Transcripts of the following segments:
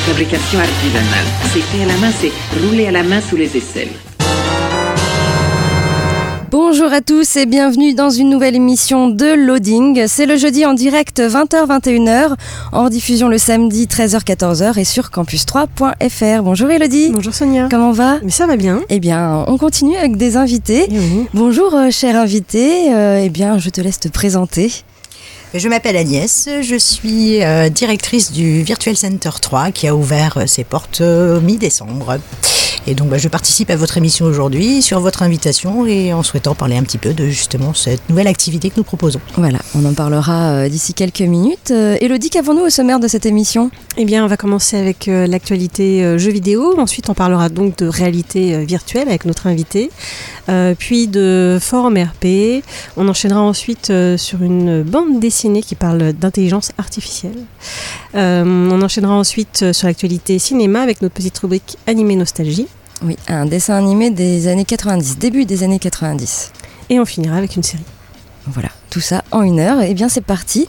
Fabrication artisanale. C'est fait à la main, c'est roulé à la main sous les aisselles. Bonjour à tous et bienvenue dans une nouvelle émission de Loading. C'est le jeudi en direct 20h-21h, en diffusion le samedi 13h-14h et sur campus3.fr. Bonjour Elodie. Bonjour Sonia. Comment va? Mais ça va bien. Eh bien, on continue avec des invités. Eh. Bonjour euh, cher invité, Euh, eh bien je te laisse te présenter. Je m'appelle Agnès, je suis euh, directrice du Virtual Center 3 qui a ouvert euh, ses portes euh, mi-décembre. Et donc bah, je participe à votre émission aujourd'hui sur votre invitation et en souhaitant parler un petit peu de justement cette nouvelle activité que nous proposons. Voilà, on en parlera euh, d'ici quelques minutes. Euh, Elodie, qu'avons-nous au sommaire de cette émission? Eh bien, on va commencer avec euh, l'actualité euh, jeux vidéo. Ensuite, on parlera donc de réalité euh, virtuelle avec notre invité. Euh, puis de forum RP. On enchaînera ensuite euh, sur une bande dessinée qui parle d'intelligence artificielle. Euh, on enchaînera ensuite euh, sur l'actualité cinéma avec notre petite rubrique animé nostalgie. Oui, un dessin animé des années 90, début des années 90. Et on finira avec une série. Voilà, tout ça en une heure. Eh bien, c'est parti.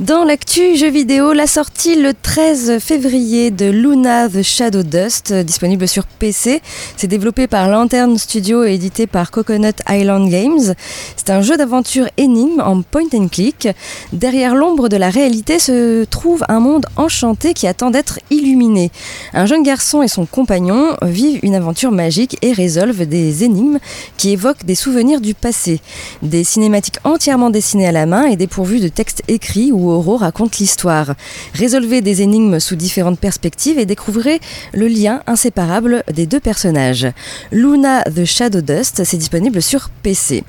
Dans l'actu jeux vidéo, la sortie le 13 février de Luna the Shadow Dust, euh, disponible sur PC. C'est développé par Lantern Studio et édité par Coconut Island Games. C'est un jeu d'aventure énigme en point and click. Derrière l'ombre de la réalité se trouve un monde enchanté qui attend d'être illuminé. Un jeune garçon et son compagnon vivent une aventure magique et résolvent des énigmes qui évoquent des souvenirs du passé. Des cinématiques entièrement dessinées à la main et dépourvues de textes écrits où Oro raconte l'histoire. Résolvez des énigmes sous différentes perspectives et découvrez le lien inséparable des deux personnages. Luna the Shadow Dust, c'est disponible sur PC.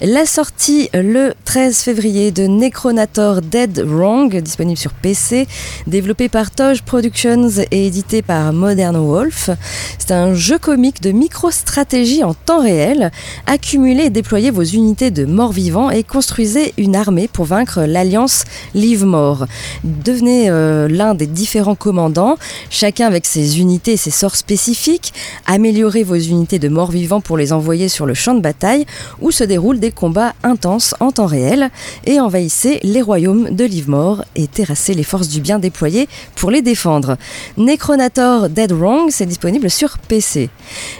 La sortie le 13 février de Necronator Dead Wrong, disponible sur PC, développé par Toge Productions et édité par Modern Wolf. C'est un jeu comique de micro-stratégie en temps réel. Accumulez et déployez vos unités de morts vivants et construisez une armée pour vaincre l'alliance Livemore. Devenez euh, l'un des différents commandants, chacun avec ses unités et ses sorts spécifiques. Améliorez vos unités de morts vivants pour les envoyer sur le champ de bataille où se déroulent des combats intenses en temps réel et envahissez les royaumes de Livemore et terrassez les forces du bien déployées pour les défendre. Necronator Dead Wrong, c'est disponible sur PC.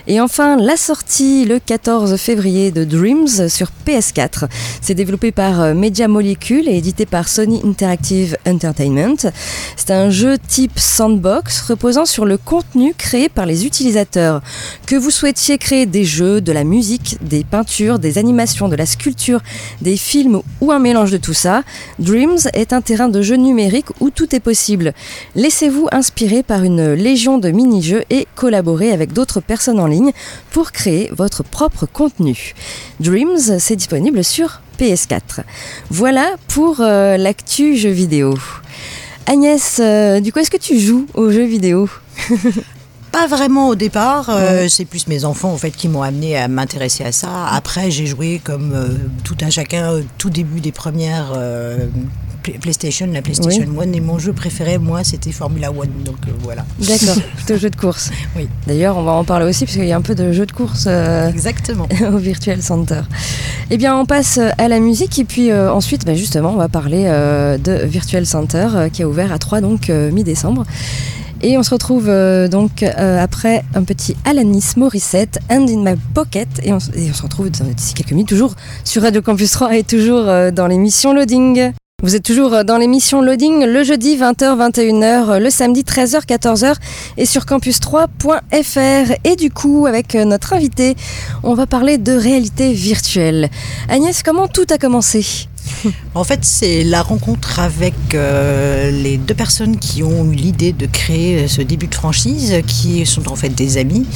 Et enfin, la sortie le 14 février de Dreams sur PS4. C'est développé par euh, Media Molecule et édité par Sony Interactive Entertainment. C'est un jeu type sandbox reposant sur le contenu créé par les utilisateurs. Que vous souhaitiez créer des jeux, de la musique, des peintures, des animations, de la sculpture, des films ou un mélange de tout ça, Dreams est un terrain de jeu numérique où tout est possible. Laissez-vous inspirer par une légion de mini-jeux et collaborez avec d'autres personnes en ligne pour créer votre propre contenu. Dreams, c'est disponible sur PS4. Voilà pour euh, l'actu jeux vidéo. Agnès, euh, du coup, est-ce que tu joues aux jeux vidéo? Pas vraiment au départ, euh, c'est plus mes enfants en fait qui m'ont amené à m'intéresser à ça. Après, j'ai joué comme tout un chacun au tout début des premières PlayStation, la PlayStation One. Et mon jeu préféré, moi, c'était Formula One. Donc euh, voilà. D'accord, plutôt jeu de course. Oui. D'ailleurs, on va en parler aussi parce qu'il y a un peu de jeu de course euh, Exactement. au Virtual Center. Eh bien, on passe à la musique et puis euh, ensuite, bah, justement, on va parler euh, de Virtual Center euh, qui a ouvert à 3 donc euh, mi-décembre. Et on se retrouve euh, donc euh, après un petit Alanis Morissette, Hand in My Pocket. Et on, s- et on se retrouve d'ici quelques minutes, toujours sur Radio Campus 3 et toujours euh, dans l'émission Loading. Vous êtes toujours euh, dans l'émission Loading le jeudi 20h, 21h, le samedi 13h, 14h et sur campus3.fr. Et du coup, avec euh, notre invité, on va parler de réalité virtuelle. Agnès, comment tout a commencé? En fait, c'est la rencontre avec euh, les deux personnes qui ont eu l'idée de créer ce début de franchise, qui sont en fait des amis,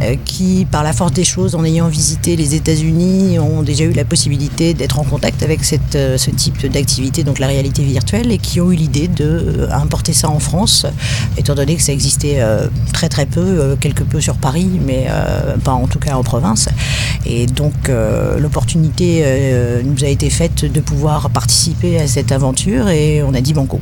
euh, qui, par la force des choses, en ayant visité les États-Unis, ont déjà eu la possibilité d'être en contact avec euh, ce type d'activité, donc la réalité virtuelle, et qui ont eu l'idée d'importer ça en France, étant donné que ça existait très très peu, quelque peu sur Paris, mais pas en tout cas en province. Et donc l'opportunité nous a été faite de pouvoir participer à cette aventure et on a dit banco.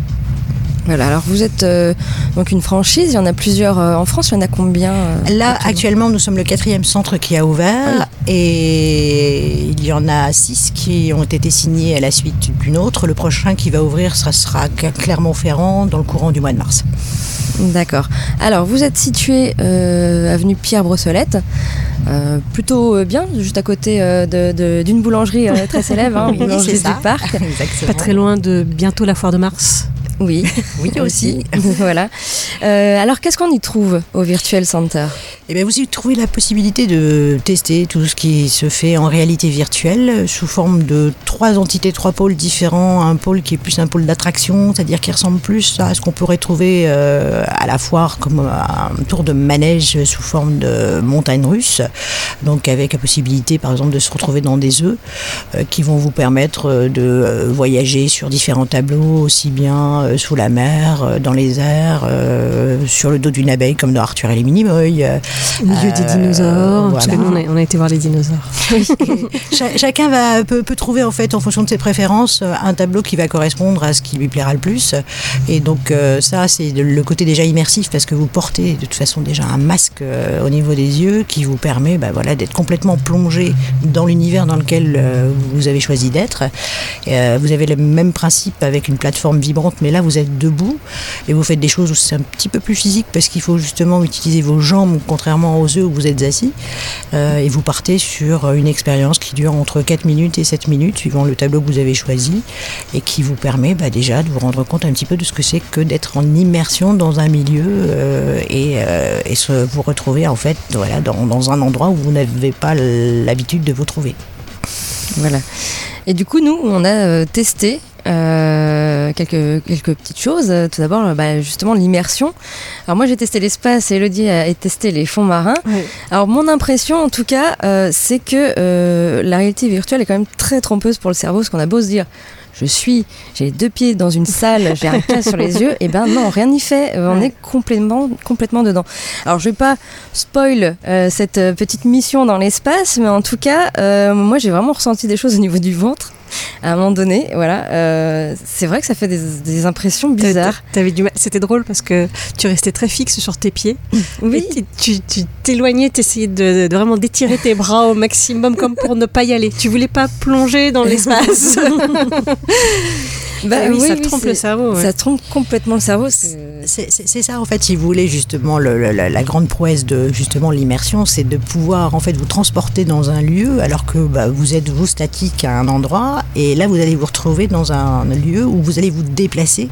Voilà, alors vous êtes euh, donc une franchise, il y en a plusieurs euh, en France, il y en a combien euh, Là, actuellement? nous sommes le quatrième centre qui a ouvert et il y en a six qui ont été signés à la suite d'une autre. Le prochain qui va ouvrir, ça sera à Clermont-Ferrand dans le courant du mois de mars. D'accord. Alors, vous êtes situé euh, avenue Pierre Brossolette, euh, plutôt euh, bien, juste à côté euh, de- de- d'une boulangerie euh, très célèbre, hein, Oui, boulangerie du Parc. Exactement. Pas très loin de bientôt la foire de Mars. Oui, Oui, aussi. voilà. Euh, alors, qu'est-ce qu'on y trouve au Virtual Center? Eh bien, vous y trouvez la possibilité de tester tout ce qui se fait en réalité virtuelle sous forme de trois entités, trois pôles différents. Un pôle qui est plus un pôle d'attraction, c'est-à-dire qui ressemble plus à ce qu'on pourrait trouver euh, à la foire comme un tour de manège sous forme de montagne russe. Donc, avec la possibilité, par exemple, de se retrouver dans des œufs euh, qui vont vous permettre euh, de euh, voyager sur différents tableaux, aussi bien euh, sous la mer, euh, dans les airs, euh, sur le dos d'une abeille comme dans Arthur et les Minimoys. euh, Au milieu des dinosaures. Parce que nous, on a, on a été voir les dinosaures. Cha- chacun va, peut, peut trouver en fait en fonction de ses préférences un tableau qui va correspondre à ce qui lui plaira le plus et donc ça c'est le côté déjà immersif parce que vous portez de toute façon déjà un masque au niveau des yeux qui vous permet bah, voilà, d'être complètement plongé dans l'univers dans lequel vous avez choisi d'être vous avez le même principe avec une plateforme vibrante mais là vous êtes debout et vous faites des choses où c'est un petit peu plus physique parce qu'il faut justement utiliser vos jambes contrairement aux œufs où vous êtes assis euh, et vous partez sur une expérience qui dure entre 4 minutes et 7 minutes suivant le tableau que vous avez choisi et qui vous permet bah, déjà de vous rendre compte un petit peu de ce que c'est que d'être en immersion dans un milieu euh, et, euh, vous retrouver en fait dans, dans un endroit où vous n'avez pas l'habitude de vous trouver. Voilà. Et du coup, nous, on a testé euh, quelques, quelques petites choses. Tout d'abord, bah, justement, l'immersion. Alors moi, j'ai testé l'espace et Elodie a testé les fonds marins. Alors mon impression, en tout cas, euh, c'est que euh, la réalité virtuelle est quand même très trompeuse pour le cerveau, parce qu'on a beau se dire... Je suis, j'ai les deux pieds dans une salle, j'ai un casque sur les yeux. Et ben non, rien n'y fait. On est complètement, complètement dedans. Alors je vais pas spoil euh, cette petite mission dans l'espace, mais en tout cas, euh, moi j'ai vraiment ressenti des choses au niveau du ventre à un moment donné. Voilà, euh, c'est vrai que ça fait des, des impressions bizarres. T'avais du mal. C'était drôle parce que tu restais très fixe sur tes pieds. Oui, Et tu t'éloignais, t'essayais de, de vraiment d'étirer tes bras au maximum comme pour ne pas y aller. Tu voulais pas plonger dans l'espace. bah, Ah oui, ça oui, trompe le cerveau. ouais. Ça trompe complètement le cerveau. c'est- C'est ça en fait, si vous voulez justement le- le- la, la grande prouesse de justement l'immersion, c'est de pouvoir en fait vous transporter dans un lieu alors que bah, vous êtes vous statique à un endroit et là vous allez vous retrouver dans un lieu où vous allez vous déplacer.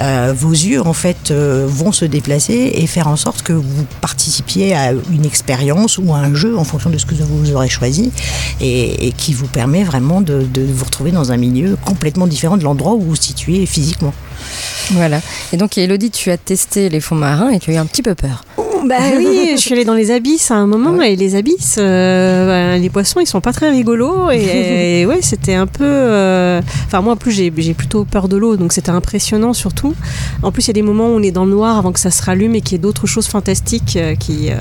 Euh, vos yeux en fait euh, vont se déplacer et faire en sorte que vous participiez à une expérience ou à un jeu en fonction de ce que vous aurez choisi et, et qui vous permet vraiment de, de vous retrouver dans un milieu complètement différent de l'endroit où vous vous situez physiquement. Voilà. Et donc, Elodie, tu as testé les fonds marins et tu as eu un petit peu peur. Bah oui, je suis allée dans les abysses à un moment et les abysses, euh, bah, les poissons, ils sont pas très rigolos et, et ouais, c'était un peu. euh, Enfin moi en plus j'ai j'ai plutôt peur de l'eau, donc c'était impressionnant surtout. En plus il y a des moments où on est dans le noir avant que ça se rallume et qu'il y ait d'autres choses fantastiques euh, qui euh,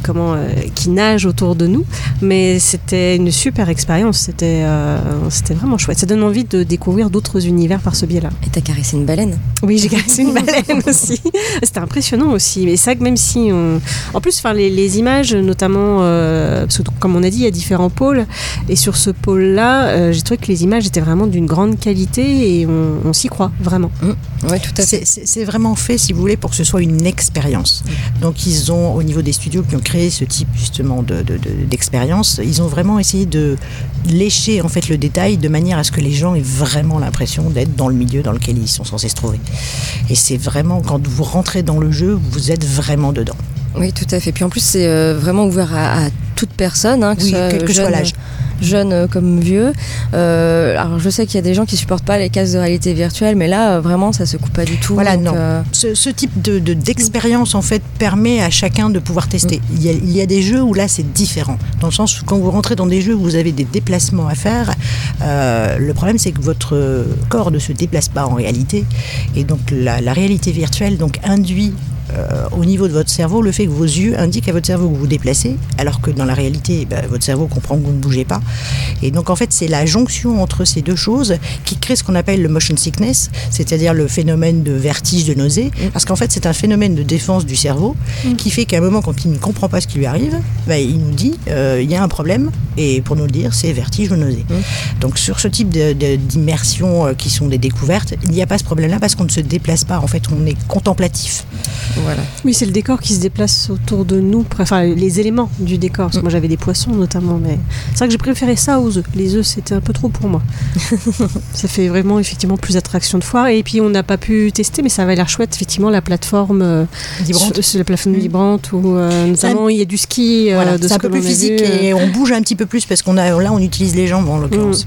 qui comment euh, qui nagent autour de nous. Mais c'était une super expérience, c'était euh, c'était vraiment chouette. Ça donne envie de découvrir d'autres univers par ce biais-là. Et t'as caressé une baleine. Oui, j'ai caressé une baleine aussi. C'était impressionnant aussi. Mais ça, même si on... En plus, enfin, les, les images, notamment, euh, parce que comme on a dit, il y a différents pôles. Et sur ce pôle-là, euh, j'ai trouvé que les images étaient vraiment d'une grande qualité et on, on s'y croit, vraiment. Oui, tout à fait. C'est- vraiment fait, si vous voulez, pour que ce soit une expérience. Donc, ils ont, au niveau des studios qui ont créé ce type justement de- de- d'expérience, ils ont vraiment essayé de lécher en fait le détail de manière à ce que les gens aient vraiment l'impression d'être dans le milieu dans lequel ils sont censés se trouver. Et c'est vraiment quand vous rentrez dans le jeu, vous êtes vraiment dedans. Oui, tout à fait. Puis en plus, c'est euh, vraiment ouvert à, à toute personne, hein, que Oui, ce soit quel que soit jeune, l'âge. jeune euh, comme vieux. Euh, alors, je sais qu'il y a des gens qui supportent pas les casques de réalité virtuelle, mais là, euh, vraiment, ça se coupe pas du tout. Voilà, donc, non. euh, Ce, ce type de- de- d'expérience en fait permet à chacun de pouvoir tester. Il, y a, il y a des jeux où là c'est différent, dans le sens où quand vous rentrez dans des jeux où vous avez des déplacements à faire, euh, le problème c'est que votre corps ne se déplace pas en réalité, et donc la, la réalité virtuelle donc induit euh, au niveau de votre cerveau le fait que vos yeux indiquent à votre cerveau que vous vous déplacez, alors que dans la réalité, ben, votre cerveau comprend que vous ne bougez pas. Et donc en fait, c'est la jonction entre ces deux choses qui crée ce qu'on appelle le motion sickness, c'est-à-dire le phénomène de vertige, de nausée, parce qu'en fait, c'est un phénomène de défense du cerveau qui fait qu'à un moment, quand il ne comprend pas ce qui lui arrive, ben, il nous dit euh, il y a un problème, et pour nous le dire, c'est vertige ou nausée. Donc sur ce type d'immersion euh, qui sont des découvertes, il n'y a pas ce problème-là parce qu'on ne se déplace pas. En fait, on est contemplatif. Voilà. Oui, c'est le décor qui se déplace autour de nous, enfin les éléments du décor. Parce que moi j'avais des poissons notamment, mais c'est vrai que j'ai préféré ça aux œufs. Les œufs c'était un peu trop pour moi. ça fait vraiment effectivement plus attraction de foire. Et puis on n'a pas pu tester, mais ça avait l'air chouette effectivement la plateforme euh, Vibrante. sur- la plateforme vibrante où euh, notamment il y a du ski. euh, Voilà, c'est ce un peu plus physique vu, et on bouge un petit peu plus parce qu'on a là on utilise les jambes en l'occurrence.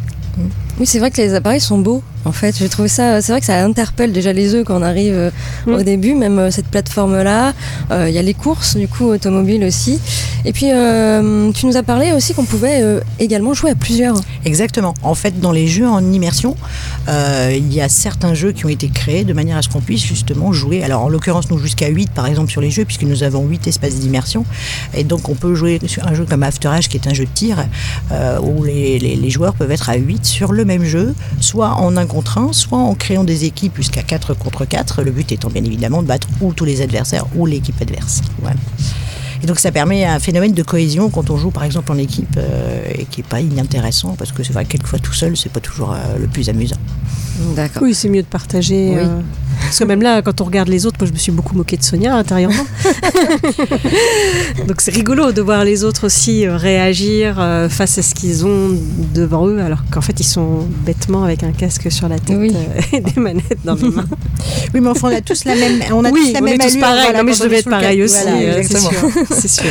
Oui, c'est vrai que les appareils sont beaux. En fait, j'ai trouvé ça. C'est vrai que ça interpelle déjà les œufs quand on arrive euh, Mm. au début, même euh, cette plateforme-là. Euh, Il y a les courses, du coup, automobiles aussi. Et puis, euh, tu nous as parlé aussi qu'on pouvait euh, également jouer à plusieurs. Exactement. En fait, dans les jeux en immersion, il y a certains jeux qui ont été créés de manière à ce qu'on puisse justement jouer. Alors, en l'occurrence, nous jusqu'à 8 par exemple sur les jeux, puisque nous avons 8 espaces d'immersion. Et donc, on peut jouer sur un jeu comme After Edge, qui est un jeu de tir, où les, les- les joueurs peuvent être à 8 sur le même jeu, soit en un contre un, soit en créant des équipes jusqu'à 4 contre 4. Le but étant bien évidemment de battre ou tous les adversaires ou l'équipe adverse. Et donc ça permet un phénomène de cohésion quand on joue par exemple en équipe euh, et qui n'est pas inintéressant parce que c'est vrai que quelquefois tout seul c'est pas toujours euh, le plus amusant. D'accord. Oui, c'est mieux de partager. Oui. euh, Parce que même là, quand on regarde les autres, moi je me suis beaucoup moquée de Sonia intérieurement. Donc c'est rigolo de voir les autres aussi réagir face à ce qu'ils ont devant eux, alors qu'en fait ils sont bêtement avec un casque sur la tête Oui. et des manettes dans les mains. Oui mais enfin on a tous la même on a oui, tous la on même est tous allure, pareils. voilà, Non, mais je devais être pareil aussi, Voilà, exactement. C'est sûr.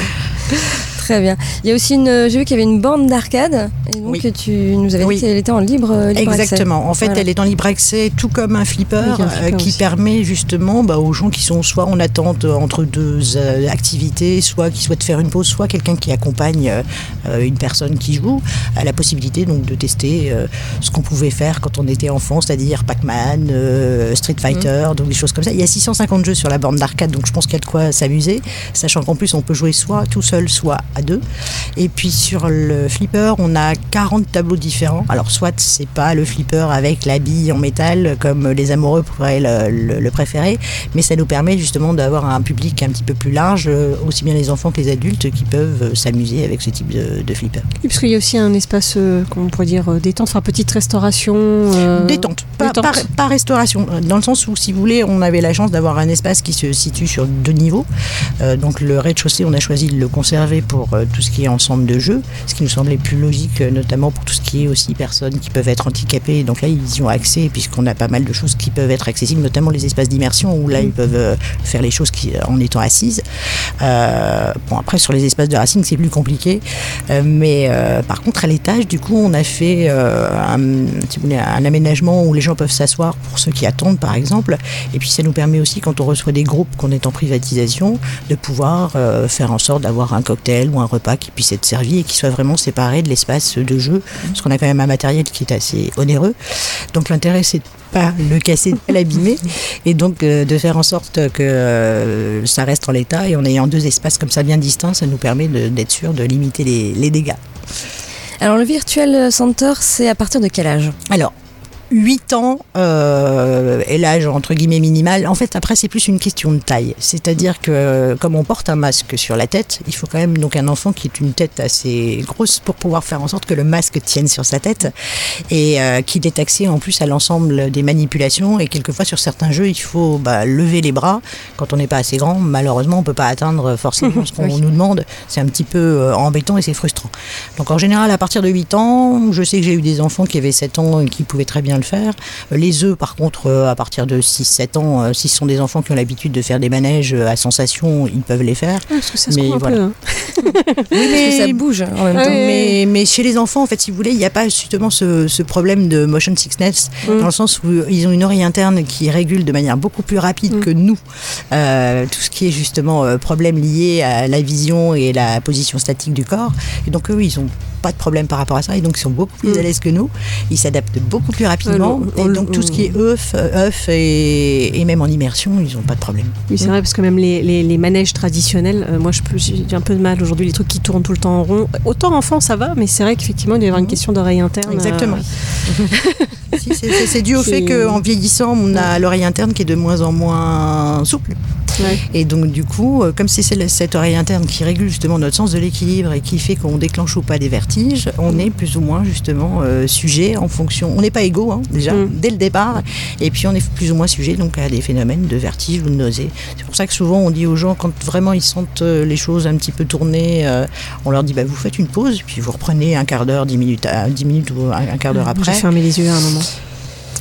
Très bien. Il y a aussi une. J'ai vu qu'il y avait une borne d'arcade. Et donc, Oui. tu nous avais Oui. dit qu'elle était en libre, euh, libre accès. Exactement. En fait, Voilà. elle est en libre accès, tout comme un flipper, un euh, qui aussi. permet justement bah, aux gens qui sont soit en attente euh, entre deux euh, activités, soit qui souhaitent faire une pause, soit quelqu'un qui accompagne euh, euh, une personne qui joue, la possibilité donc de tester euh, ce qu'on pouvait faire quand on était enfant, c'est-à-dire Pac-Man, euh, Street Fighter, donc des choses comme ça. Il y a 650 jeux sur la borne d'arcade, donc je pense qu'il y a de quoi s'amuser, sachant qu'en plus on peut jouer soit tout seul, soit à deux. Et puis sur le flipper, on a 40 tableaux différents. Alors soit c'est pas le flipper avec la bille en métal comme les amoureux pourraient le, le- le préférer, mais ça nous permet justement d'avoir un public un petit peu plus large, euh, aussi bien les enfants que les adultes qui peuvent euh, s'amuser avec ce type de, de flipper. Oui, parce qu'il y a aussi un espace, euh, comment on pourrait dire, détente, enfin petite restauration. euh, Détente, pas, détente. pas- pas restauration, dans le sens où, si vous voulez, on avait la chance d'avoir un espace qui se situe sur deux niveaux. Euh, donc le rez-de-chaussée, on a choisi de le conserver pour euh, tout ce qui est ensemble de jeux, ce qui nous semblait plus logique, euh, notamment pour tout ce qui est aussi personnes qui peuvent être handicapées. Donc là, ils y ont accès, puisqu'on a pas mal de choses qui peuvent être accessibles, notamment les espaces d'immersion, où là, ils peuvent euh, faire les choses en étant assises. Bon, après, sur les espaces de racing, c'est plus compliqué. Mais par contre, à l'étage, du coup, on a fait un, aménagement où les gens peuvent s'asseoir pour ceux qui attendent, par exemple. Et puis, ça nous permet aussi, quand on reçoit des groupes qu'on est en privatisation, de pouvoir faire en sorte d'avoir un cocktail ou un repas qui puisse être servi et qui soit vraiment séparé de l'espace de jeu. Parce qu'on a quand même un matériel qui est assez onéreux. Donc, l'intérêt, c'est de pas le casser, de pas l'abîmer, et donc euh, de faire en sorte que euh, ça reste en l'état. Et en ayant deux espaces comme ça bien distincts, ça nous permet d'être sûr de limiter les, les dégâts. Alors, le Virtual Center, c'est à partir de quel âge? Alors, 8 ans euh, est l'âge entre guillemets minimal. En fait, après, c'est plus une question de taille. C'est-à-dire que comme on porte un masque sur la tête, il faut quand même donc un enfant qui ait une tête assez grosse pour pouvoir faire en sorte que le masque tienne sur sa tête et euh, qu'il ait accès en plus à l'ensemble des manipulations. Et quelquefois, sur certains jeux, il faut bah, lever les bras. Quand on n'est pas assez grand, malheureusement, on peut pas atteindre forcément ce qu'on Oui. nous demande. C'est un petit peu euh, embêtant et c'est frustrant. Donc en général, à partir de 8 ans, je sais que j'ai eu des enfants qui avaient 7 ans et qui pouvaient très bien faire. Euh, Les œufs, par contre, euh, à partir de 6-7 ans, euh, si ce sont des enfants qui ont l'habitude de faire des manèges à sensation, ils peuvent les faire. Ah, parce que ça se Mais un voilà. peu. hein. Oui, Parce que ça bouge en même Ah temps. oui. mais, mais chez les enfants, en fait, si vous voulez, il n'y a pas justement ce, ce problème de motion sickness, Mm. dans le sens où ils ont une oreille interne qui régule de manière beaucoup plus rapide Mm. que nous euh, tout ce qui est justement euh, problème lié à la vision et la position statique du corps. Et donc eux, ils n'ont pas de problème par rapport à ça, et donc ils sont beaucoup plus Mm. à l'aise que nous. Ils s'adaptent beaucoup plus rapidement. Et on- donc tout ce qui est œuf, œuf et, et même en immersion, ils n'ont pas de problème. Oui, c'est vrai, parce que même les, les- les manèges traditionnels, euh, moi je peux- j'ai un peu de mal aujourd'hui, les trucs qui tournent tout le temps en rond. Autant enfant, ça va, mais c'est vrai qu'effectivement, il doit y avoir une question d'oreille interne. Exactement. euh, Si, c'est- dû au fait qu'en vieillissant, on a l'oreille interne qui est de moins en moins souple. ouais. Et donc, du coup, euh, comme c'est cette oreille interne qui régule justement notre sens de l'équilibre et qui fait qu'on déclenche ou pas des vertiges, on est plus ou moins justement euh, sujet en fonction. On n'est pas égaux hein, déjà Mm. dès le départ, et puis on est plus ou moins sujet donc à des phénomènes de vertige ou de nausée. C'est pour ça que souvent on dit aux gens quand vraiment ils sentent euh, les choses un petit peu tournées, euh, on leur dit bah, vous faites une pause, puis vous reprenez un quart d'heure, dix minutes, à- dix minutes ou un, un quart d'heure J'ai après. fermé les yeux à un moment.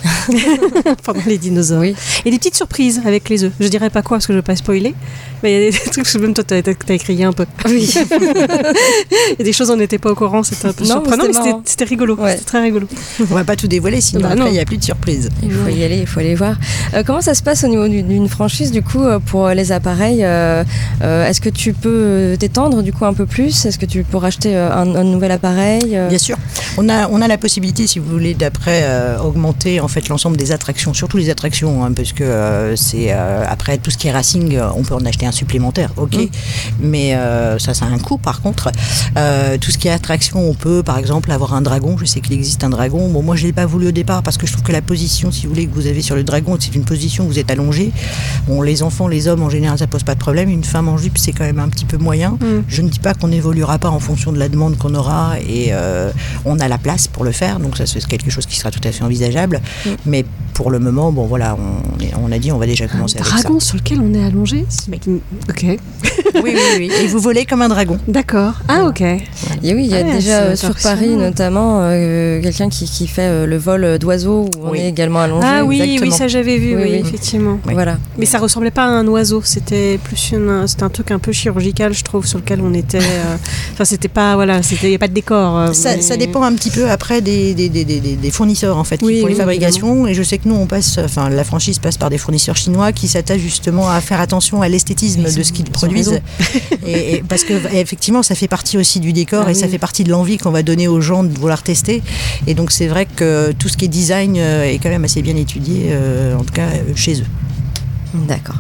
Pendant les dinosaures. Oui. Et des petites surprises avec les œufs. Je dirais pas quoi parce que je veux pas spoiler. Mais il y a des trucs que même toi t'as as écrit un peu. Oui. Il y a des choses on n'était pas au courant, c'était un peu Non, surprenant, mais c'était rigolo. Ouais. C'était très rigolo. On va pas tout dévoiler, sinon Bah il n'y a plus de surprise. Il faut y aller, il faut aller voir. Euh, comment ça se passe au niveau du- d'une franchise du coup euh, pour les appareils euh, euh, Est-ce que tu peux euh, t'étendre du coup un peu plus? Est-ce que tu peux racheter euh, un, un nouvel appareil euh? Bien sûr. On a, on a la possibilité, si vous voulez, d'après euh, augmenter en fait l'ensemble des attractions, surtout les attractions, hein, parce que euh, c'est euh, après tout ce qui est racing, euh, on peut en acheter un supplémentaire, ok, mais euh, ça, ça a un coût. Par contre, tout ce qui est attraction, on peut, par exemple, avoir un dragon. Je sais qu'il existe un dragon. Bon, moi, je l'ai pas voulu au départ parce que je trouve que la position, si vous voulez, que vous avez sur le dragon, c'est une position où vous êtes allongé. Bon, les enfants, les hommes, en général, ça pose pas de problème. Une femme en jupe, c'est quand même un petit peu moyen. Mm. Je ne dis pas qu'on n'évoluera pas en fonction de la demande qu'on aura et on a la place pour le faire, donc ça c'est quelque chose qui sera tout à fait envisageable. Mm. Mais pour le moment, bon voilà, on, on a dit on va déjà commencer avec Dragon sur lequel on est allongé Ok. Oui, oui, oui. Et vous volez comme un dragon. D'accord. Ah ok. Et oui, il y a Ah déjà euh, sur. Paris notamment euh, quelqu'un qui, qui fait euh, le vol d'oiseaux où on Oui. est également allongé. Ah oui, oui, ça j'avais vu, Oui, oui, oui. effectivement. Oui. Voilà. Mais ça ressemblait pas à un oiseau, c'était plus une, c'était un truc un peu chirurgical, je trouve, sur lequel on était. euh, Enfin, c'était pas, voilà, c'était, y a pas de décor. euh, Ça, mais- ça dépend un petit peu après des, des, des, des- des fournisseurs en fait qui font les oui, et je sais que nous on passe enfin la franchise passe par des fournisseurs chinois qui s'attachent justement à faire attention à l'esthétisme de ce qu'ils produisent raison. et, et parce que effectivement ça fait partie aussi du décor Ah et ça fait partie de l'envie qu'on va donner aux gens de vouloir tester et donc c'est vrai que tout ce qui est design euh, est quand même assez bien étudié euh, en tout cas euh, chez eux. D'accord.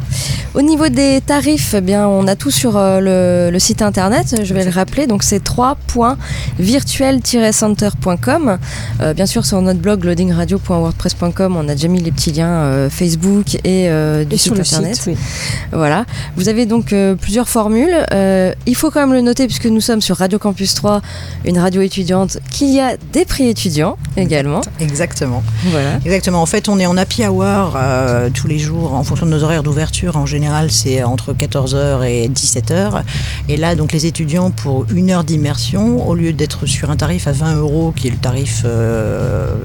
Au niveau des tarifs, eh bien, on a tout sur euh, le, le site internet, je vais le rappeler. Donc c'est 3.virtuel-center.com. Euh, bien sûr, sur notre blog loadingradio.wordpress.com, on a déjà mis les petits liens euh, Facebook et du Et site sur le internet. site, oui. Voilà. Vous avez donc plusieurs formules. Il faut quand même le noter puisque nous sommes sur Radio Campus 3, une radio étudiante, qu'il y a des prix étudiants également. Exactement. Voilà. Exactement. En fait, on est en happy hour tous les jours en fonction de nos horaires d'ouverture. En général, c'est entre 14h et 17h. Et là, donc, les étudiants, pour une heure d'immersion, au lieu d'être sur un tarif à 20 euros, qui est le tarif euh,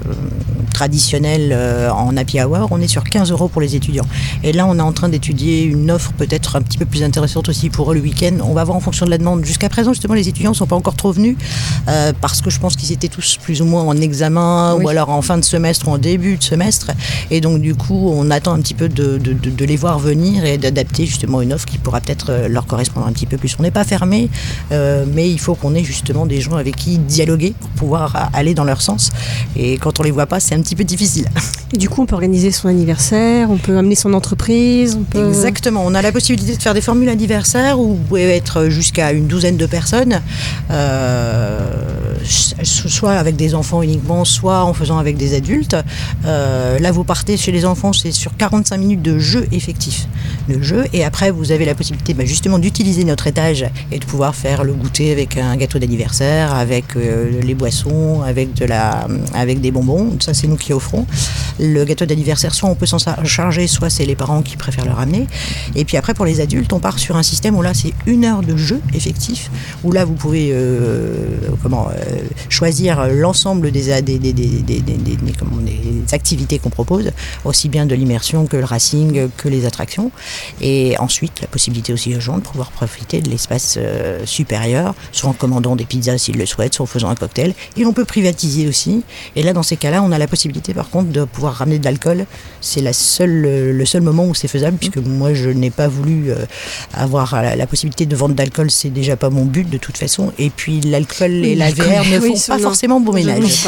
traditionnel euh, en happy hour, on est sur 15 euros pour les étudiants. Et là, on est en train d'étudier une offre peut-être un petit peu plus intéressante aussi pour eux le week-end. On va voir en fonction de la demande. Jusqu'à présent, justement, les étudiants ne sont pas encore trop venus euh, parce que je pense qu'ils étaient tous plus ou moins en examen Oui. ou alors en fin de semestre ou en début de semestre. Et donc, du coup, on attend un petit peu de, de- de- de les voir venir et d'adapter justement une offre qui pourra peut-être euh, leur correspondre un petit peu plus. On n'est pas fermé, euh, mais il faut qu'on ait justement des gens avec qui dialoguer pour pouvoir a- aller dans leur sens. Et quand on les voit pas, c'est un petit peu difficile. Et du coup, on peut organiser son anniversaire, on peut amener son entreprise, on peut. Exactement. On a la possibilité de faire des formules anniversaires où vous pouvez être jusqu'à une douzaine de personnes, euh, soit avec des enfants uniquement, soit en faisant avec des adultes. Euh, là, vous partez chez les enfants, c'est sur 45 minutes de jeu effectif. De jeu. Et après, vous avez la possibilité bah, justement d'utiliser notre étage et de pouvoir faire le goûter avec un gâteau d'anniversaire, avec euh, les boissons, avec, de la, avec des bonbons. Ça, c'est nous qui offront le gâteau d'anniversaire. Soit on peut s'en charger, soit c'est les parents qui préfèrent le ramener. Et puis après, pour les adultes, on part sur un système où là, c'est une heure de jeu effectif, où là, vous pouvez euh, comment, euh, choisir l'ensemble des, des, des, des, comment, des activités qu'on propose, aussi bien de l'immersion que le racing, les attractions. Et ensuite, la possibilité aussi aux gens de pouvoir profiter de l'espace euh, supérieur, soit en commandant des pizzas s'ils le souhaitent, soit en faisant un cocktail. Et on peut privatiser aussi. Et là, dans ces cas-là, on a la possibilité, par contre, de pouvoir ramener de l'alcool. C'est la seule, le seul moment où c'est faisable, puisque moi, je n'ai pas voulu euh, avoir la, la possibilité de vendre d'alcool. C'est déjà pas mon but, de toute façon. Et puis, l'alcool et la VR ne oui, font pas non. forcément bon ménage.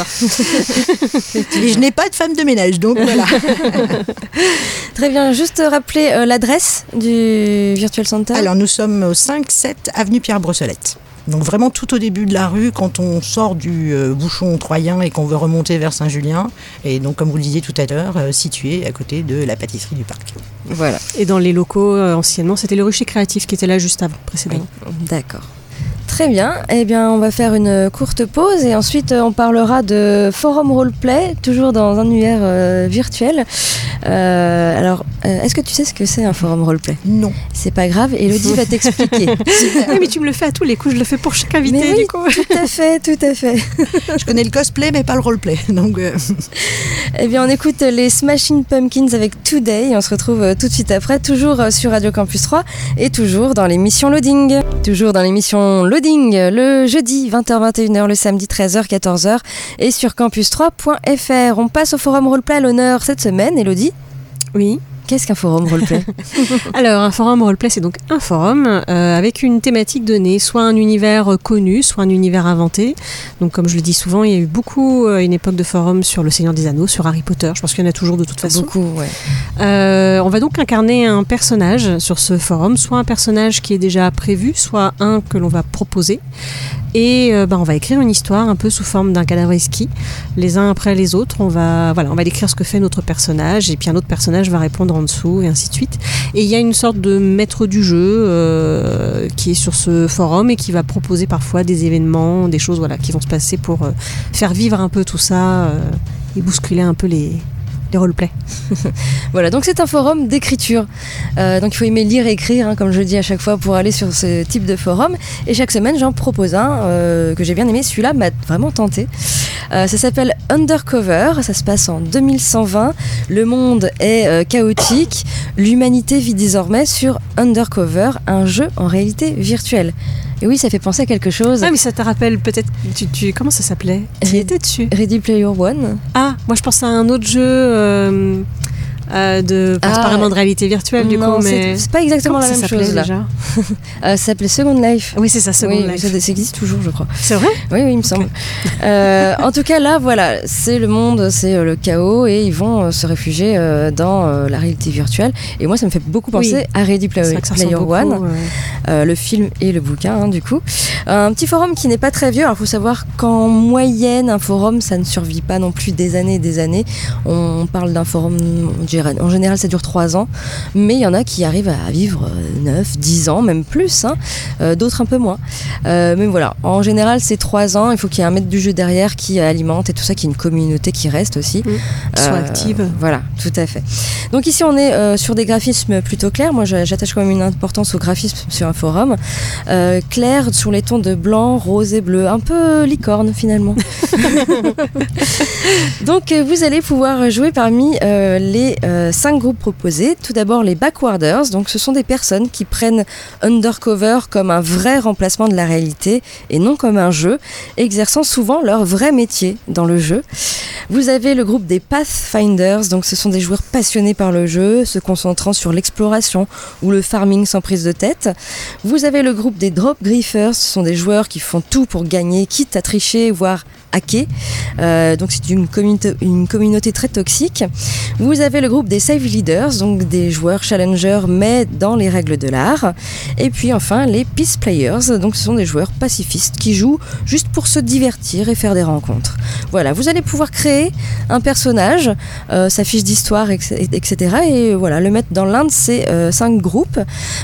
Et je n'ai pas de femme de ménage, donc voilà. Très bien, juste rappeler euh, l'adresse du Virtual Center? Alors nous sommes au 5-7 avenue Pierre Brossolette. Donc vraiment tout au début de la rue, quand on sort du euh, bouchon troyen et qu'on veut remonter vers Saint-Julien, et donc comme vous le disiez tout à l'heure, euh, situé à côté de la pâtisserie du parc. Voilà, Et dans les locaux, euh, anciennement, c'était le rucher créatif qui était là juste avant, précédemment. d'accord. Très bien, eh bien on va faire une courte pause et ensuite euh, on parlera de forum roleplay, toujours dans un univers euh, virtuel. Euh, alors, euh, est-ce que tu sais ce que c'est un forum roleplay? Non. C'est pas grave, Elodie va t'expliquer. Oui, mais tu me le fais à tous les coups, je le fais pour chaque invité, Mais oui, du coup. tout à fait, tout à fait. Je connais le cosplay mais pas le roleplay. Donc Eh bien, on écoute les Smashing Pumpkins avec Today et on se retrouve tout de suite après, toujours sur Radio Campus 3 et toujours dans l'émission Loading. Toujours dans l'émission Loading, le jeudi 20h-21h, le samedi 13h-14h et sur campus3.fr. On passe au forum roleplay à l'honneur cette semaine, Elodie? Oui. Qu'est-ce qu'un forum roleplay? Alors, un forum roleplay, c'est donc un forum euh, avec une thématique donnée, soit un univers connu, soit un univers inventé. Donc, comme je le dis souvent, il y a eu beaucoup euh, une époque de forums sur Le Seigneur des Anneaux, sur Harry Potter. Je pense qu'il y en a toujours de toute façon. Beaucoup, ouais. Euh, on va donc incarner un personnage sur ce forum, soit un personnage qui est déjà prévu, soit un que l'on va proposer. Et ben, on va écrire une histoire un peu sous forme d'un cadavre esquis, les uns après les autres. On va, voilà, on va décrire ce que fait notre personnage, et puis un autre personnage va répondre en dessous, et ainsi de suite. Et il y a une sorte de maître du jeu euh, qui est sur ce forum et qui va proposer parfois des événements, des choses voilà, qui vont se passer pour euh, faire vivre un peu tout ça euh, et bousculer un peu les, les roleplays. Voilà, donc c'est un forum d'écriture. Euh, donc il faut aimer lire et écrire, hein, comme je le dis à chaque fois, pour aller sur ce type de forum. Et chaque semaine, j'en propose un euh, que j'ai bien aimé. Celui-là m'a vraiment tenté. Euh, ça s'appelle Undercover. Ça se passe en 2120. Le monde est chaotique. L'humanité vit désormais sur Undercover, un jeu en réalité virtuelle. Et oui, ça fait penser à quelque chose. Ah, mais ça te rappelle peut-être. Tu, tu- comment ça s'appelait? Tu y étais dessus Ready Player One. Ah, moi je pense à un autre jeu euh, euh, de. pas Ah, de réalité virtuelle, du non, coup, mais. c'est pas exactement Comment la même chose là. déjà Euh, ça s'appelait Second Life. Oui, c'est ça, Second oui, Life. Ça, ça existe toujours, je crois. C'est vrai Oui, oui, il me semble. Euh, en tout cas, là, voilà, c'est le monde, c'est le chaos, et ils vont se réfugier dans la réalité virtuelle. Et moi, ça me fait beaucoup penser Oui. à Ready Player One, ouais. le film et le bouquin, hein, du coup. Un petit forum qui n'est pas très vieux. Alors, faut savoir qu'en moyenne, un forum, ça ne survit pas non plus des années et des années. On parle d'un forum, en général, ça dure trois ans, mais il y en a qui arrivent à vivre 9, 10 ans, même plus, hein. Euh, d'autres un peu moins. Euh, mais voilà, en général, c'est trois ans. Il faut qu'il y ait un maître du jeu derrière qui alimente et tout ça, qu'il y ait une communauté qui reste aussi. Qui soit Euh, active. Voilà, tout à fait. Donc ici, on est euh, sur des graphismes plutôt clairs. Moi, j'attache quand même une importance au graphisme sur un forum. Euh, clair sur les tons de blanc, rose et bleu. Un peu licorne, finalement. Donc, euh, vous allez pouvoir jouer parmi euh, les euh, cinq groupes proposés. Tout d'abord, les Backwarders. Donc, ce sont des personnes qui prennent Undercover comme un vrai remplacement de la réalité et non comme un jeu, exerçant souvent leur vrai métier dans le jeu. Vous avez le groupe des Pathfinders, donc ce sont des joueurs passionnés par le jeu, se concentrant sur l'exploration ou le farming sans prise de tête. Vous avez le groupe des Drop Griffers, ce sont des joueurs qui font tout pour gagner, quitte à tricher, voire hacker. Euh, donc c'est une, communauté- très toxique. Vous avez le groupe des Save Leaders, donc des joueurs challengers mais dans les règles de l'art. Et puis enfin les Peace Players, donc ce sont des joueurs pacifistes qui jouent juste pour se divertir et faire des rencontres. Voilà, vous allez pouvoir créer un personnage, euh, sa fiche d'histoire, etc. et voilà, le mettre dans l'un de ces euh, cinq groupes.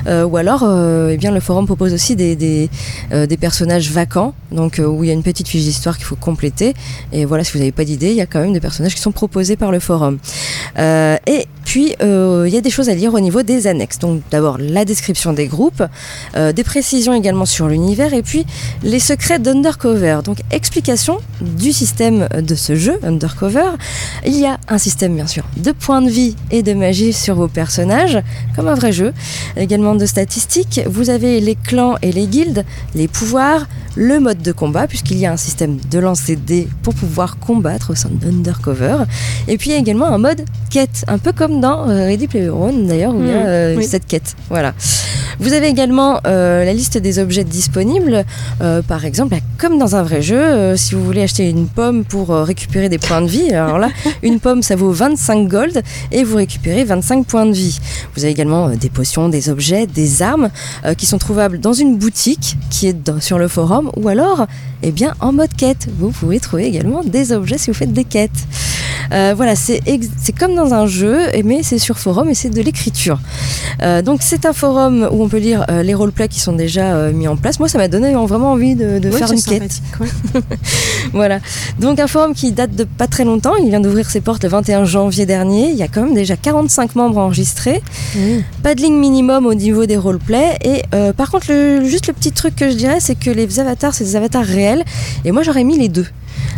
Ou alors, eh bien, le forum propose aussi des, des, des personnages vacants, donc où il y a une petite fiche d'histoire qu'il faut compléter Et voilà, si vous n'avez pas d'idée, il y a quand même des personnages qui sont proposés par le forum. Euh, et puis, euh, il y a des choses à lire au niveau des annexes. Donc, d'abord, la description des groupes, euh, des précisions également sur l'univers, et puis les secrets d'Undercover. Donc, explication du système de ce jeu, Undercover. Il y a un système, bien sûr, de points de vie et de magie sur vos personnages, comme un vrai jeu. Également de statistiques. Vous avez les clans et les guildes, les pouvoirs, le mode de combat, puisqu'il y a un système de lancer de dés pour pouvoir combattre au sein d'Undercover. Et puis, il y a également un mode quête, un peu comme dans euh, Ready Player One d'ailleurs, où il y a cette quête. Voilà. Vous avez également euh, la liste des objets disponibles. Euh, par exemple, bah, comme dans un vrai jeu, si vous voulez acheter une pomme pour récupérer des points de vie, alors là, une pomme ça vaut 25 gold et vous récupérez 25 points de vie. Vous avez également des potions, des objets, des armes qui sont trouvables dans une boutique qui est dans- sur le forum ou alors eh bien, en mode quête. Vous pouvez trouver également des objets si vous faites des quêtes. Euh, voilà, c'est comme dans un jeu, mais c'est sur forum et c'est de l'écriture. Euh, donc c'est un forum où on peut lire euh, les roleplays qui sont déjà euh, mis en place. Moi, ça m'a donné vraiment envie de, faire une quête. ouais. Voilà. Donc un forum qui date de pas très longtemps. Il vient d'ouvrir ses portes le 21 janvier dernier. Il y a quand même déjà 45 membres enregistrés. Pas de ligne minimum au niveau des roleplays. Et par contre, le- juste le petit truc que je dirais, c'est que les avatars, c'est des avatars réels. Et moi, j'aurais mis les deux.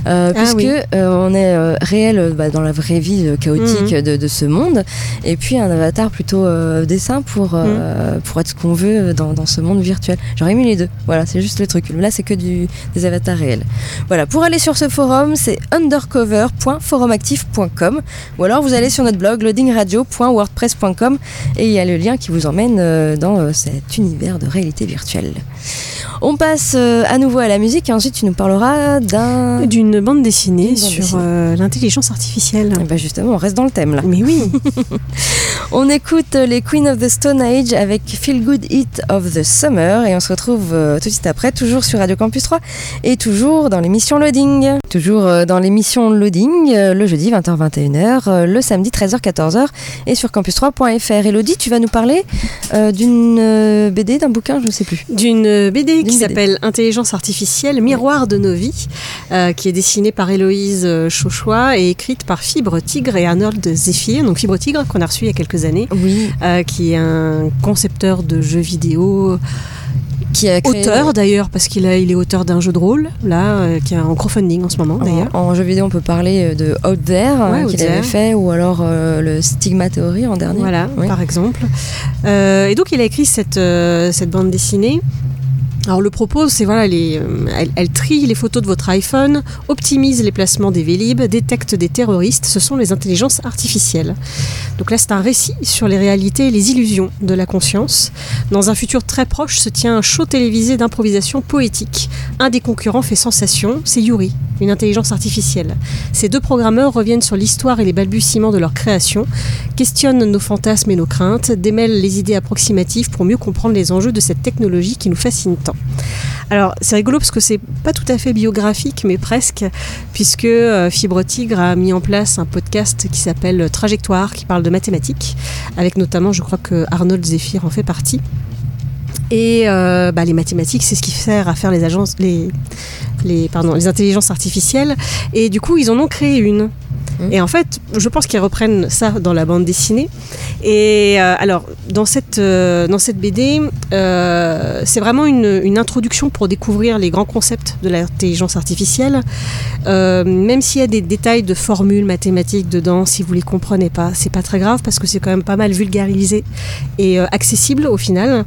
Euh, Ah puisque oui. euh, on est euh, réel euh, bah, dans la vraie vie chaotique Mhm. de, de ce monde, et puis un avatar plutôt dessin pour, Mhm. pour être ce qu'on veut dans, dans ce monde virtuel. J'aurais mis les deux. Voilà, c'est juste le truc. Là, c'est que du, des avatars réels. Voilà, pour aller sur ce forum, c'est undercover.forumactif.com ou alors vous allez sur notre blog loadingradio.wordpress.com et il y a le lien qui vous emmène dans cet univers de réalité virtuelle. On passe à nouveau à la musique et ensuite tu nous parleras d'un... D'une bande dessinée bande sur dessinée. euh, l'intelligence artificielle. Eh ben justement, on reste dans le thème là. Mais oui, On écoute les Queen of the Stone Age avec Feel Good Hit of the Summer et on se retrouve euh, tout de suite après, toujours sur Radio Campus 3 et toujours dans l'émission Loading. Toujours euh, dans l'émission Loading, le jeudi 20h-21h, euh, le samedi 13h-14h et sur campus3.fr. Elodie, tu vas nous parler euh, d'une BD, d'un bouquin, je ne sais plus. d'une BD D'une qui BD. s'appelle Intelligence artificielle, miroir de nos vies, euh, qui est dessinée par Héloïse euh, Chauchois et écrite par Fibre Tigre et Arnold Zephyr. Donc Fibre Tigre qu'on a reçu il y a quelques années, Oui, euh, qui est un concepteur de jeux vidéo, qui a créé... auteur d'ailleurs, parce qu'il il est auteur d'un jeu de rôle, là, euh, qui est en crowdfunding en ce moment d'ailleurs. En, en jeu vidéo, on peut parler de Out There Ouais, Out qu'il avait fait, ou alors euh, le Stigma Theory en dernier. Voilà, Oui. par exemple. Euh, et donc, il a écrit cette, cette bande dessinée. Alors le propos, c'est voilà, euh, elle, elle trie les photos de votre iPhone, optimise les placements des Vélib, détecte des terroristes. Ce sont les intelligences artificielles. Donc là, c'est un récit sur les réalités et les illusions de la conscience. Dans un futur très proche se tient un show télévisé d'improvisation poétique. Un des concurrents fait sensation, c'est Yuri, une intelligence artificielle. Ces deux programmeurs reviennent sur l'histoire et les balbutiements de leur création, questionnent nos fantasmes et nos craintes, démêlent les idées approximatives pour mieux comprendre les enjeux de cette technologie qui nous fascine Alors, c'est rigolo parce que c'est pas tout à fait biographique, mais presque, puisque euh, Fibre Tigre a mis en place un podcast qui s'appelle Trajectoire, qui parle de mathématiques, avec notamment, je crois que Arnold Zephyr en fait partie. Et euh, bah, les mathématiques, c'est ce qui sert à faire les agences, les, les, les intelligences artificielles. Et du coup, ils en ont créé une. Mhm. Et en fait, je pense qu'ils reprennent ça dans la bande dessinée. Et euh, alors, dans cette, euh, dans cette BD, euh, c'est vraiment une, une introduction pour découvrir les grands concepts de l'intelligence artificielle. Même s'il y a des détails de formules mathématiques dedans, si vous les comprenez pas, c'est pas très grave parce que c'est quand même pas mal vulgarisé et accessible au final.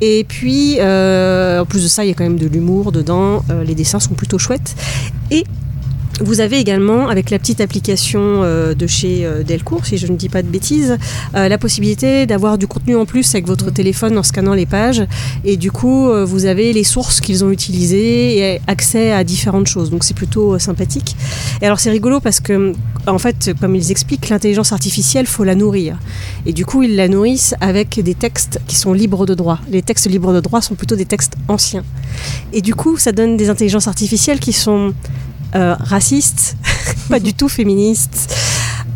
Et puis, en plus de ça, il y a quand même de l'humour dedans. Les dessins sont plutôt chouettes. Et vous avez également, avec la petite application euh, de chez euh, Delcourt, si je ne dis pas de bêtises, euh, la possibilité d'avoir du contenu en plus avec votre téléphone en scannant les pages. Et du coup, vous avez les sources qu'ils ont utilisées et accès à différentes choses. Donc c'est plutôt sympathique. Et alors c'est rigolo parce que, en fait, comme ils expliquent, l'intelligence artificielle, faut la nourrir. Et du coup, ils la nourrissent avec des textes qui sont libres de droit. Les textes libres de droit sont plutôt des textes anciens. Et du coup, ça donne des intelligences artificielles qui sont euh, racistes, pas du tout féministes,